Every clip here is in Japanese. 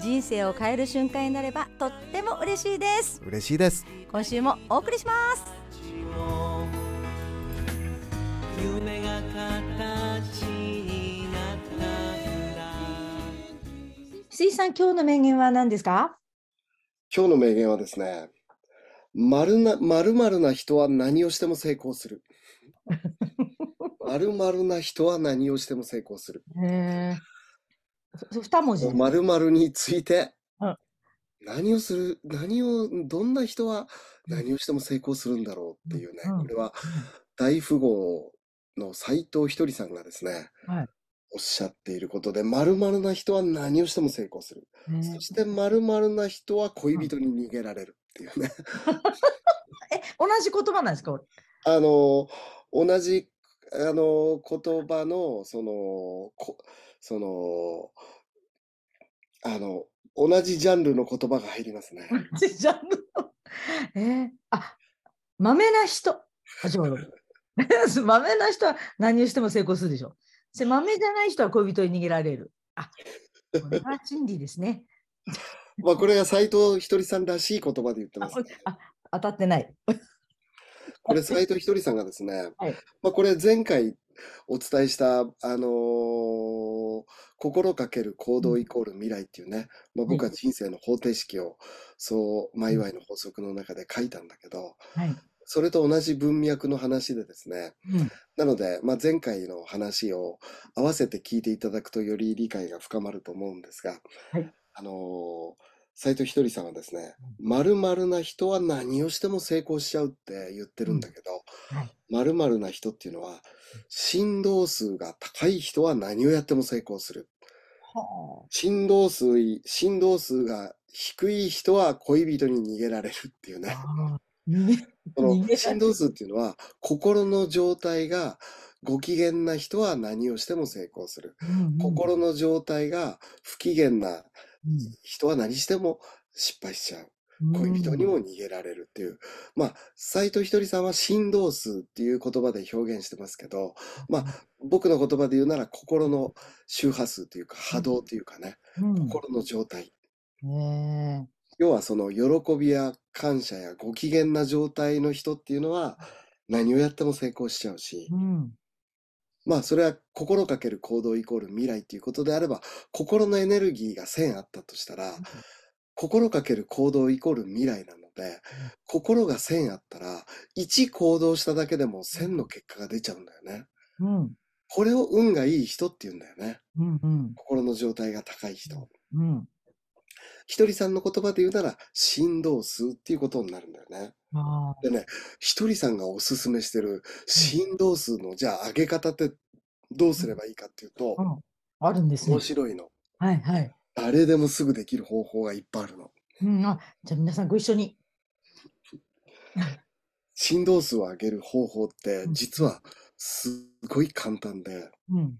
人生を変える瞬間になればとっても嬉しいです。嬉しいです。今週もお送りします。夢が形になったら水さん今日の名言は何ですか？今日の名言はですね丸な丸々な人は何をしても成功する。丸々な人は何をしても成功する 二文字。丸々について。うん。何をする何をどんな人は何をしても成功するんだろうっていうね。うん。これは大富豪の斎藤ひとりさんがですねはい。おっしゃっていることで丸々な人は何をしても成功する。そして丸々な人は恋人に逃げられるっていうね。え同じ言葉なんですか？あの同じあの言葉のそのこそのあの同じジャンルの言葉が入りますね。同じジャンルの。えー、あまめな人。あ違 うまめな人は何をしても成功するでしょでまめじゃない人は恋人に逃げられる。あこれは真理ですね。まあこれが斎藤ひとりさんらしい言葉で言ってあます、ね。あ当たってない。これ斎藤ひとりさんがですね、はい。まあこれ前回お伝えしたあのー心かける行動イコール未来っていうね、まあ、僕は人生の方程式をそうマイワイの法則の中で書いたんだけど、はい、それと同じ文脈の話でですね、うん。なので、まあ、前回の話を合わせて聞いていただくとより理解が深まると思うんですが、はい。あのー斉藤ひとりさんはですね、〇〇な人は何をしても成功しちゃうって言ってるんだけど、はい。〇〇な人っていうのは、振動数が高い人は何をやっても成功する。は振動数、振動数が低い人は恋人に逃げられるっていうね。その振動数っていうのは心の状態がご機嫌な人は何をしても成功する。心の状態が不機嫌なうん。人は何しても失敗しちゃう。うん。恋人にも逃げられるっていう。まあ、斎藤ひとりさんは振動数っていう言葉で表現してますけど、まあ、僕の言葉で言うなら心の周波数というか波動というかね、うん。心の状態。ね要はその喜びや感謝やご機嫌な状態の人っていうのは何をやっても成功しちゃうし。え、うんまあそれは心かける行動イコール未来っていうことであれば、心のエネルギーが1000あったとしたら、心かける行動イコール未来なので、心が1000あったら、1行動しただけでも1000の結果が出ちゃうんだよね。うんこれを運がいい人って言うんだよね。うんうん心の状態が高い人。うんひとりさんの言葉で言うなら、振動数っていうことになるんだよね。あでね、ひとりさんがおすすめしてる振動数の、じゃあ上げ方ってどうすればいいかっていうとー、うん。あるんですね。面白いの。はいはい。誰でもすぐできる方法がいっぱいあるの。うんあじゃあ皆さんご一緒に。振動数を上げる方法ってうん。実はすごい簡単で、うん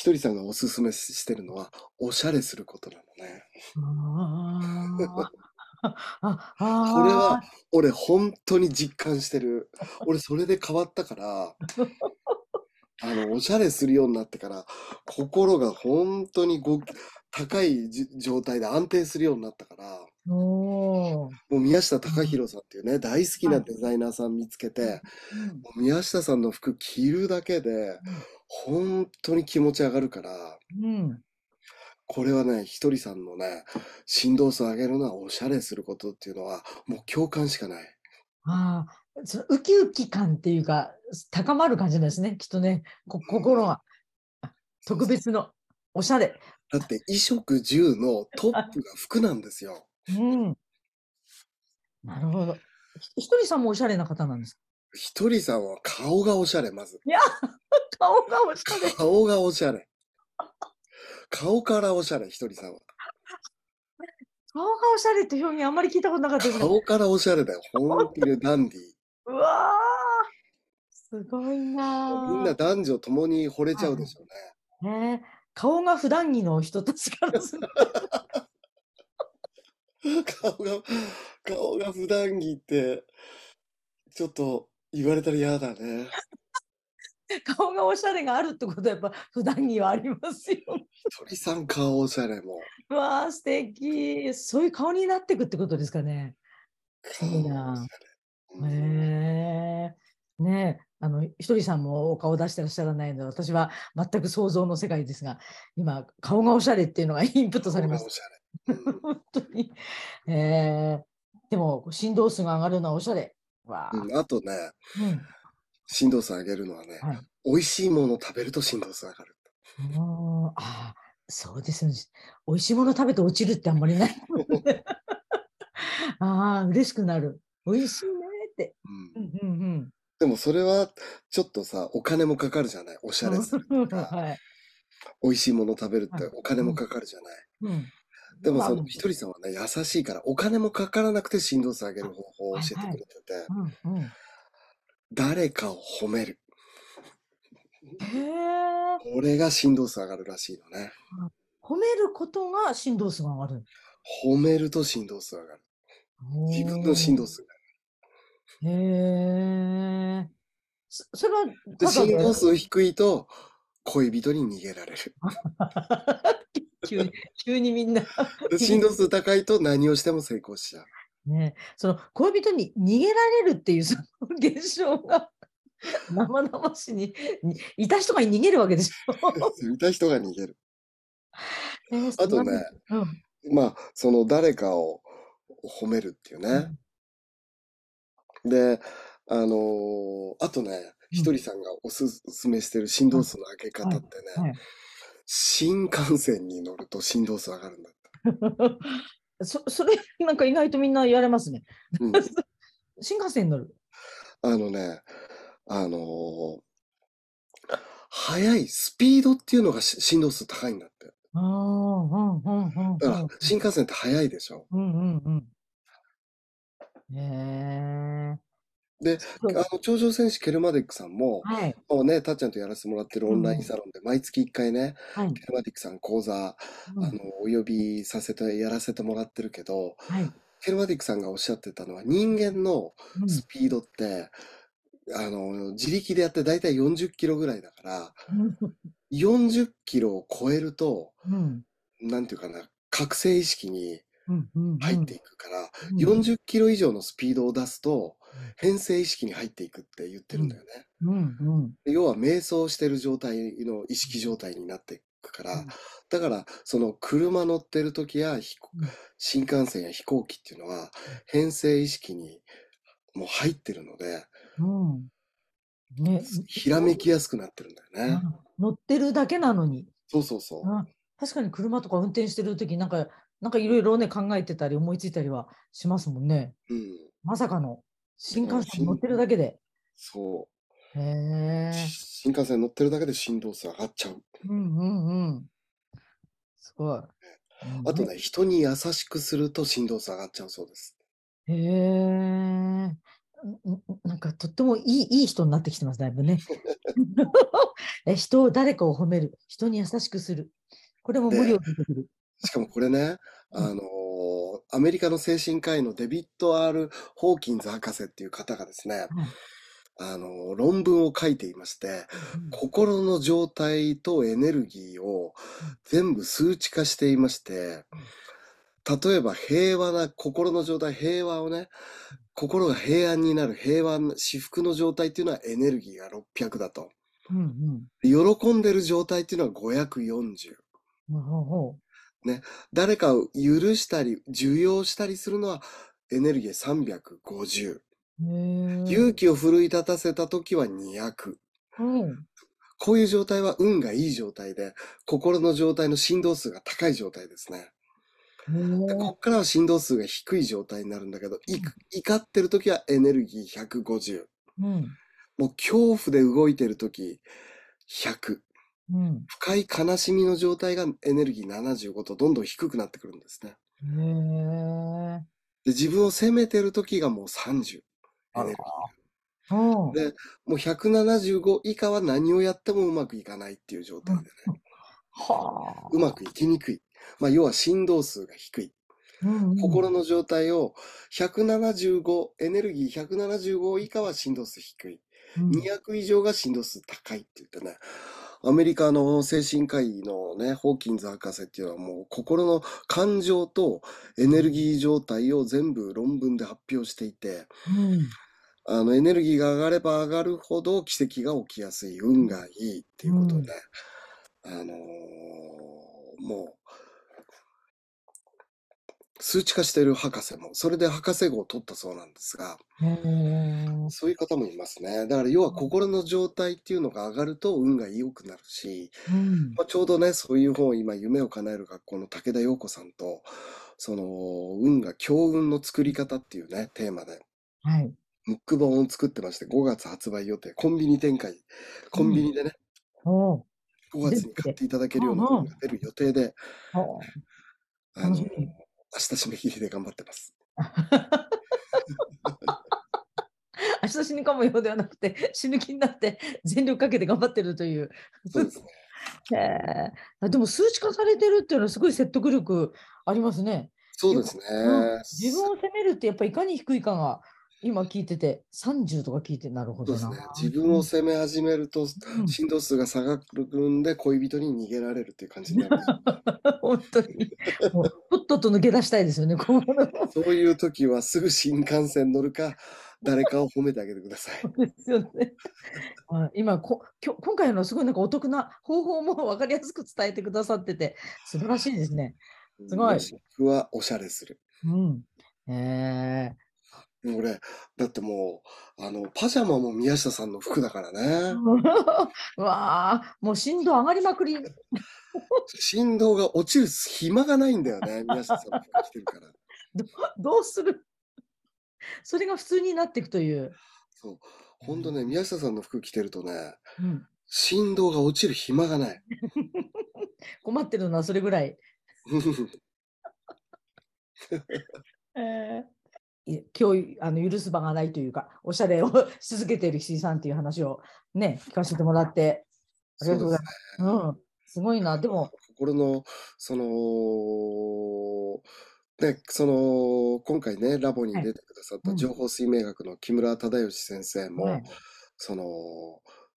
ひとりさんがおすすめしてるのは、おしゃれすることなのね。これは俺本当に実感してる。俺それで変わったから、あの、おしゃれするようになってから、心が本当にご高いじ状態で安定するようになったから、もう宮下隆弘さんっていうね、大好きなデザイナーさん見つけて、もう宮下さんの服着るだけで、本当に気持ち上がるから、うん。これはね、ひとりさんのね、振動数を上げるのはおしゃれすることっていうのは、もう共感しかない。ああそのウキウキ感っていうか高まる感じなんですねきっとね。こ心があ特別のおしゃれ。だって衣食住のトップが服なんですよ。うんなるほどひひとりさんもおしゃれな方なんですか？ひとりさんは顔がおしゃれ、まず。顔がおしゃれ顔がおしゃれ。顔からおしゃれ、ひとりさんは。顔がおしゃれって表現あんまり聞いたことなかったですね。顔からおしゃれだよ。本当にダンディー。うわーすごいなみんな男女ともに惚れちゃうでしょうね。ー。ね顔が普段着の人たちからする顔が、顔が普段着って、ちょっと言われたら嫌だね。顔がおしゃれがあるってことはやっぱ普段着はありますよ。鳥さん顔おしゃれも。うわー素敵そういう顔になっていくってことですかね。顔おしゃいいなれ。うんへえ。ねえ、あの、ひとりさんもお顔出してらっしゃらないので、私は全く想像の世界ですが、今、顔がおしゃれっていうのがインプットされまし。た。本当に。ええでも、振動数が上がるのはおしゃれ。わあ。うん、あとね、うん。振動数上げるのはね、はい。美味しいもの食べると振動数上がる。うんああ、そうですよね。美味しいもの食べて落ちるってあんまりない。ああ、嬉しくなる。美味しいねって。うんうんうんうん。でもそれはちょっとさ、お金もかかるじゃない。おしゃれするとか、はい。美味しいもの食べるってはいお金もかかるじゃない。うん。でもまあそのひとりさんはね、優しいから、お金もかからなくて振動数上げる方法を教えてくれてて、うんうん。誰かを褒める。へえ。これが振動数上がるらしいのね。褒めることが振動数が上がる。褒めると振動数上がる。自分の振動数がへえ。そそれはで、ただで振動数低いと、恋人に逃げられる。急に急にみんなで振動数高いと何をしても成功しちゃう。ねその恋人に逃げられるっていうその現象が 生々しににいた人が逃げるわけでしょ。いた人が逃げる。えーあとね、素晴らしいまあ、その誰かを褒めるっていううんね。で、あのーあとね、ひとりさんがおすすめしてる振動数の上げ方ってね、はい新幹線に乗ると振動数上がるんだって。そそれなんか意外とみんな言われますね。うん、新幹線に乗る。あのね、あのー速いスピードっていうのがし振動数高いんだって。ああ、うんうんうんだから新幹線って速いでしょ。うんうんうん。へえ。で、あの、頂上戦士ケルマディックさんも、はい。もうね、たっちゃんとやらせてもらってるオンラインサロンで毎月1回ね、はい。ケルマディックさん講座、うん。あの、お呼びさせて、やらせてもらってるけど、はい。ケルマディックさんがおっしゃってたのは、人間のうん。スピードって、あの、自力でやってだいたい40キロぐらいだから、40キロを超えると、うん。なんていうかな、覚醒意識にうんうん入っていくから、うん。40キロ以上のスピードを出すと、変性意識に入っていくって言ってるんだよね。うんうんで要は瞑想してる状態の意識状態になっていくから、うんだからその車乗ってる時や新幹線や飛行機っていうのは変性意識にもう入ってるので、うんね、ひらめきやすくなってるんだよね。うん乗ってるだけなのに。そうそうそう。うん確かに車とか運転してる時なんか、なんかいろいろね考えてたり思いついたりはしますもんね。うん。まさかの新幹線乗ってるだけで。そへう。え。新幹線乗ってるだけで振動数上がっちゃう。うんうんうん。すごい。あとね、人に優しくすると振動数上がっちゃうそうです。へえ。んんなんかとってもいいいい人になってきてます、だいぶね。え人を誰かを褒める、人に優しくする。これも無料でできる。しかもこれね、うんあのーアメリカの精神科医のデビッド・ R・ ホーキンズ博士っていう方がですね、あのー論文を書いていまして、心の状態とエネルギーを全部数値化していまして、例えば平和な心の状態、平和をね、心が平安になる平和な至福の状態っていうのはエネルギーが600だと。うんうん。喜んでる状態っていうのは540。ほうほうほ誰かを許したり、受容したりするのはエネルギー350。うへえ。勇気を奮い立たせた時は200。うん。こういう状態は運がいい状態で、心の状態の振動数が高い状態ですね。でこっからは振動数が低い状態になるんだけど、い怒ってる時はエネルギー150。うん。もう恐怖で動いてる時100。うん。深い悲しみの状態がエネルギー75とどんどん低くなってくるんですね。へえ。で、自分を責めてる時がもう30。あらエネルギうんー。で、もう175以下は何をやってもうまくいかないっていう状態でね。はあ。うまくいきにくい。まあ、要は振動数が低い。うんうん心の状態を175、エネルギー175以下は振動数低い。うん200以上が振動数高いって言ってね。アメリカの精神科医のね、ホーキンズ博士っていうのはもう心の感情とエネルギー状態を全部論文で発表していて、うん。あのエネルギーが上がれば上がるほど奇跡が起きやすい、運がいいっていうことで、あのーもう、数値化してる博士も、それで博士号を取ったそうなんですが。そういう方もいますね。だから要は心の状態っていうのが上がると運が良くなるし、うん。まあ、ちょうどね、そういう本を今、夢を叶える学校の武田陽子さんと、その、運が強運の作り方っていうね、テーマで、はい。ムック本を作ってまして、5月発売予定、コンビニ展開、コンビニでね、おう5月に買っていただけるような本が出る予定で、あの、明日締め切りで頑張ってます。明日死ぬかもようではなくて死ぬ気になって全力かけて頑張ってるという。そうですね。へえあでも数値化されてるっていうのはすごい説得力ありますね。そうですね。うん自分を責めるってやっぱいかに低いかが今聞いてて30とか聞いてなるほどな。ね。自分を責め始めると、うん振動数が下がるんで、恋人に逃げられるっていう感じになる。本当にもうとっとと抜け出したいですよね。こう そういう時はすぐ新幹線乗るか、誰かを褒めてあげてください。ですよね。はい今こきょ今回のすごいなんかお得な方法も分かりやすく伝えてくださってて素晴らしいですね。すごいもしくはおしゃれする。うん。えもう俺、だってもう、あの、パジャマも宮下さんの服だから ー、ね。うわあもう振動上がりまくり。振動が落ちる暇がないんだよね。宮下さんの服着てるから。どうする？それが普通になっていくという。そう。ほんとね、宮下さんの服着てるとね、うん、振動が落ちる暇がない。困ってるのはそれぐらい。えーい今日あの許す場がないというかおしゃれをし続けている岸井さんっていう話をね 聞かせてもらってありがとうございます。うん、すごいな。でも、心の、その、ね、その、今回ね、ラボに出てくださったうん。情報水明学の木村忠義先生も、はい。その、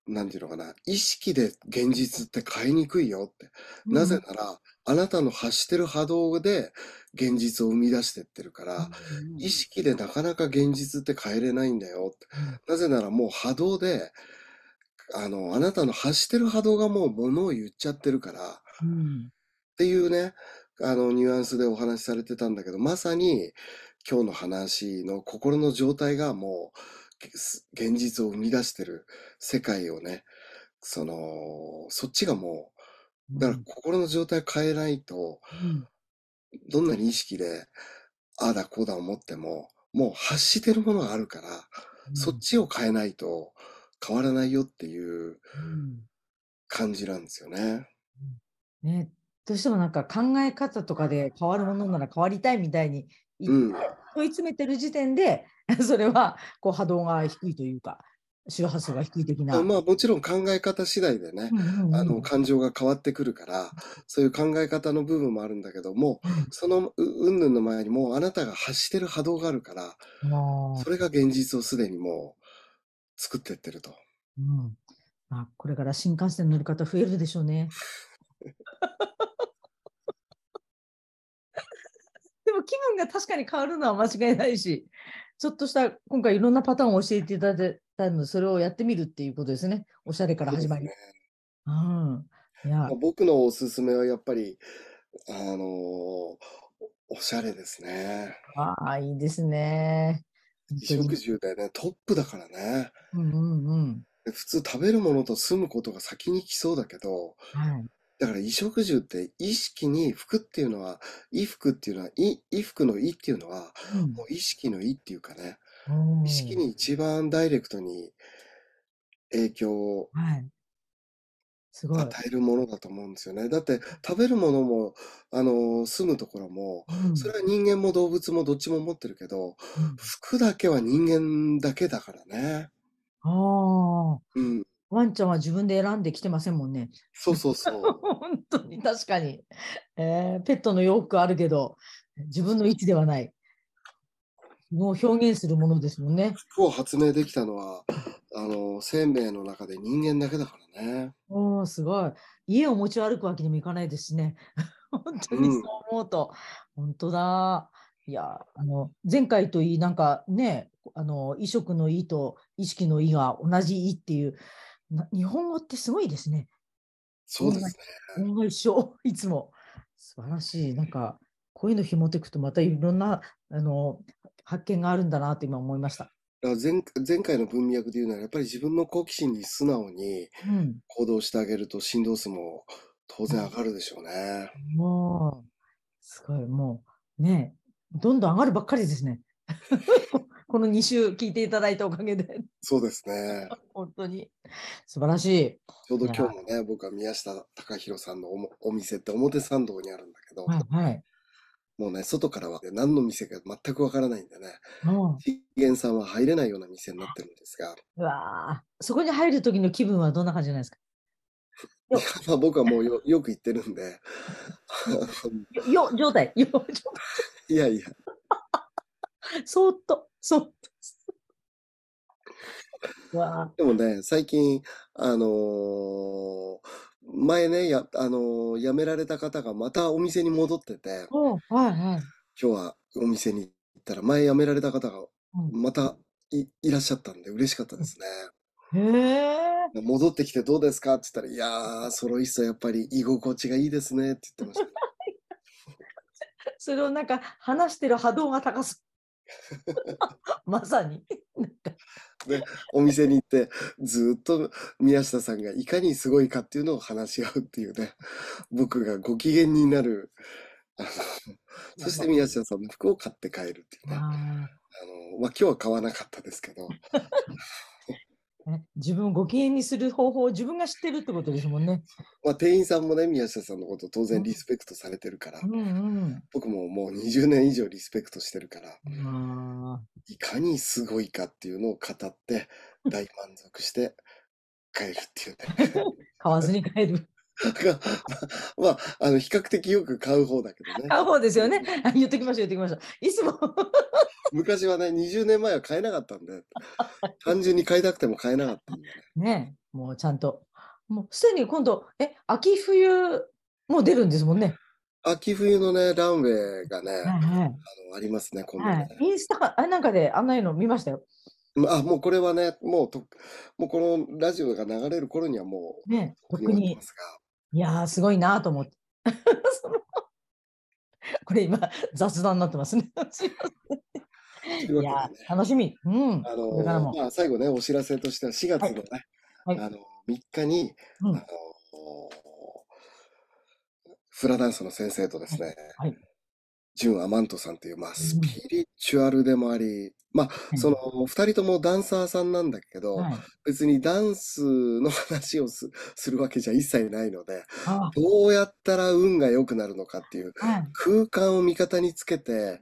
なんていうのかな、意識で現実って変えにくいよって。なぜなら、あなたの発してる波動で現実を生み出してってるから、うん意識でなかなか現実って変えれないんだよって。なぜならもう波動で、あの、あなたの発してる波動がもう物を言っちゃってるから、うん。っていうね、あの、ニュアンスでお話しされてたんだけど、まさに今日の話の心の状態がもう、げ現実を生み出してる世界をね、その、そっちがもう、だから心の状態を変えないと、うん。どんなに意識で、ああだこうだ思っても、もう発してるものがあるから、うん。そっちを変えないと変わらないよっていううん。感じなんですよね。ね、どうしてもなんか考え方とかで変わるものなら変わりたいみたいに言って、うん問い詰めてる時点で それはこう波動が低いというか周波数が低い的な。まあもちろん考え方次第でね、あの感情が変わってくるから、そういう考え方の部分もあるんだけども、そのう云々の前にもうあなたが発してる波動があるから、もそれが現実をすでにもう作ってってると。う、うんまあ、これから新幹線乗る方増えるでしょうね。でも気分が確かに変わるのは間違いないし、ちょっとした今回いろんなパターンを教えていただいたので、それをやってみるっていうことですね。おしゃれから始まり。そうねうん。いやまあ、僕のおすすめはやっぱり、あのーおしゃれですね。ああ、いいですね。衣食住でね、トップだからね。うんうんうん。で普通食べるものと住むことが先に来そうだけど、はい。だから衣食住って意識に服っていうのは、衣服っていうのは、い衣服の衣っていうのは、うんもう意識の意っていうかね、おー意識に一番ダイレクトに影響をはい。すごい。与えるものだと思うんですよね。だって食べるものも、あの、住むところも、うんそれは人間も動物もどっちも持ってるけど、うん服だけは人間だけだからね。ああ、うん。ワンちゃんは自分で選んできてませんもんね。そうそうそう。本当に確かに、えーペットの洋服あるけど、自分の位置ではない。もう表現するものですもんね。服を発明できたのは、あの、生命の中で人間だけだからね。おーすごい。家を持ち歩くわけにもいかないですしね。本当にうんそう思うと、本当だ。いや、あの、前回といい、なんかね、あの、衣食の意と意識の意が同じ意っていう、な日本語ってすごいですね。そうですね。同じ一緒、いつも。素晴らしい。なんか、こういうの紐解くと、またいろんな、あの、発見があるんだなって今思いました。前前回の文脈で言うなら、やっぱり自分の好奇心に素直にうん。行動してあげると、振動数も当然上がるでしょうね。もう、すごい、もう、ね、どんどん上がるばっかりですね。この2週聞いていただいたおかげで、そうですね。本当に。素晴らしい。ちょうど今日もね、僕は宮下隆弘さんのおもお店って表参道にあるんだけど、はい、はい。もうね、外からはね何の店か全くわからないんでね、も資源さんは入れないような店になってるんですが、う、うわー。そこに入る時の気分はどんな感じなんですか？よまあ僕はもうよ よく行ってるんで、よ、よ状態、よ、状態。いやいや、そーっと、そ。う わでもね、最近、あのー前ね、や、あのー辞められた方がまたお店に戻っててー、おうはい、はい。今日はお店に行ったら、前辞められた方がうんまたい、いらっしゃったんで嬉しかったですね。へえ。戻ってきてどうですかって言ったら、いやー、ソロイストやっぱり居心地がいいですねって言ってました。それをなんか話してる波動が高す。まさに。お店に行って、ずーっと宮下さんがいかにすごいかっていうのを話し合うっていうね、僕がご機嫌になる、あの、そして宮下さんの服を買って帰るっていうね。ああの、まあ、今日は買わなかったですけど、自分をご機嫌にする方法を自分が知ってるってことですもんね。まあ、店員さんもね、宮下さんのこと当然リスペクトされてるからう、んうん。僕ももう20年以上リスペクトしてるから、あいかにすごいかっていうのを語って、大満足して帰るっていうね。ー 買わずに帰る。が まあ、あの、比較的よく買う方だけどね。買う方ですよね。あ 言ってきました、言ってきました。いつも 昔はね、20年前は買えなかったんで、単純に買いたくても買えなかったんでね。ね、もうちゃんと。もうすでに今度、え、秋冬も出るんですもんね。秋冬のね、ランウェイがね、はいあはい。の、ありますね、今度ね。はい、インスタか、あれなんかであんなの見ました？よ。まあ、もうこれはね、もうと、もうこのラジオが流れる頃にはもう、ね、特にいやー、すごいなと思って。これ今、雑談になってますね。すいや楽しみ。うん。あ。のまあ、最後ね、お知らせとしては4月のね、はいあの、3日に、うんあの、フラダンスの先生とですね、はい。ジュン・アマントさんという、まあ、スピリチュアルでもあり、まあ、うん。その、二人ともダンサーさんなんだけど、はい。別にダンスの話をす するわけじゃ一切ないので、あどうやったら運が良くなるのかっていうはい。空間を味方につけて、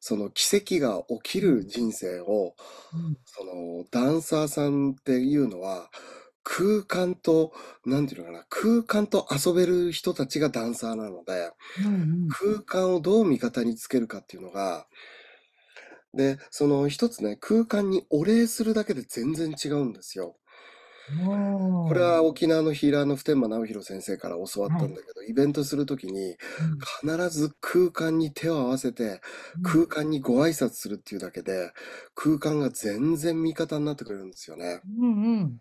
その奇跡が起きる人生を、うん。そのダンサーさんっていうのは、空間と、なんていうのかな、空間と遊べる人たちがダンサーなので、うん。空間をどう味方につけるかっていうのが、で、その一つね、空間にお礼するだけで全然違うんですよ。うん。これは沖縄のヒーラーの普天間直弘先生から教わったんだけど、イベントするときに必ず空間に手を合わせて、うん、空間にご挨拶するっていうだけで、空間が全然味方になってくれるんですよね。うんうん。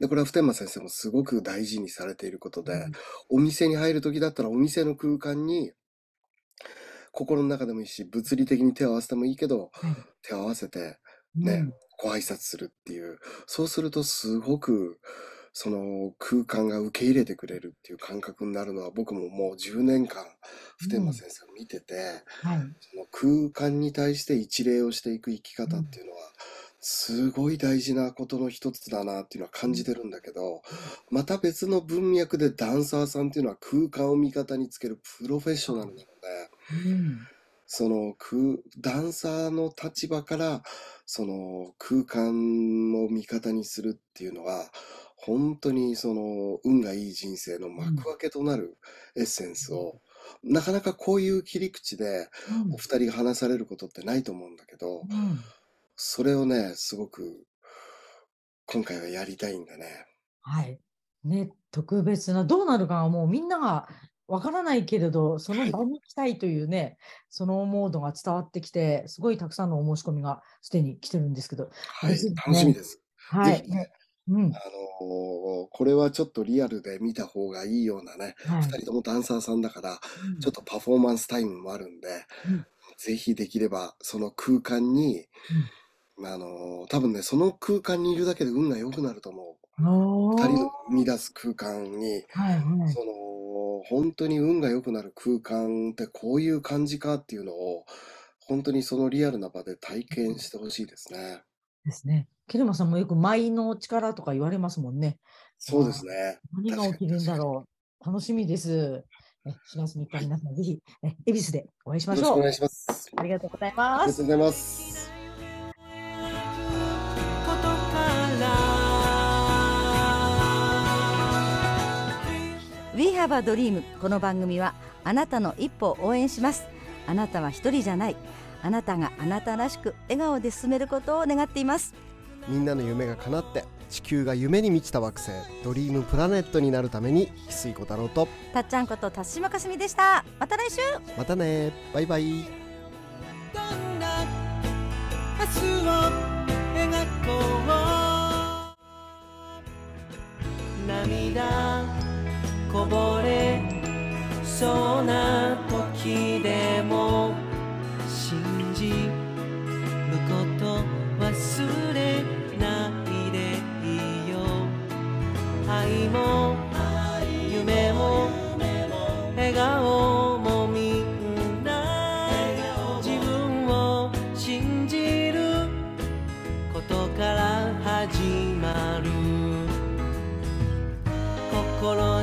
で、これは普天間先生もすごく大事にされていることで、うんお店に入るときだったらお店の空間に、心の中でもいいし、物理的に手を合わせてもいいけど、はい手を合わせてうんね、ご挨拶するっていう。そうするとすごく、その空間が受け入れてくれるっていう感覚になるのは僕ももう10年間、普天間先生を見てて、はい。その空間に対して一礼をしていく生き方っていうのは、すごい大事なことの一つだなっていうのは感じてるんだけど、また別の文脈でダンサーさんっていうのは空間を味方につけるプロフェッショナルなので、うん。その空、ダンサーの立場から、その空間を味方にするっていうのは、本当にその運がいい人生の幕開けとなるエッセンスを、なかなかこういう切り口でうんお二人が話されることってないと思うんだけど、うんそれをね、すごく今回はやりたいんだね。はい。ね、特別な、どうなるかはもうみんながわからないけれど、そのはい場に来たいというね、そのモードが伝わってきて、すごいたくさんのお申し込みがすでに来てるんですけど、はい、ね楽しみです。はい。うん。あのーこれはちょっとリアルで見た方がいいようなね、はい二人ともダンサーさんだから、うんちょっとパフォーマンスタイムもあるんで、うんぜひできればその空間に、あのー多分ね、その空間にいるだけで運が良くなると思う。二人の生み出す空間に、はいはい。その、本当に運が良くなる空間ってこういう感じかっていうのを、本当にそのリアルな場で体験してほしいですね。ですね。ケルマさんもよく舞の力とか言われますもんね。そうですね。何が起きるんだろう。楽しみです。え4月3日、皆さんぜひ、え恵比寿でお会いしよましょう。ろしくお願いします。ありがとうございあます。りがとうございます。We have a dream この番組はあなたの一歩を応援します。あなたは一人じゃない。あなたがあなたらしく笑顔で進めることを願っています。みんなの夢が叶って地球が夢に満ちた惑星ドリームプラネットになるために翡翠小太郎とたっちゃんこと辰島かすみでした。また来週。またね。バイバイ始まる。心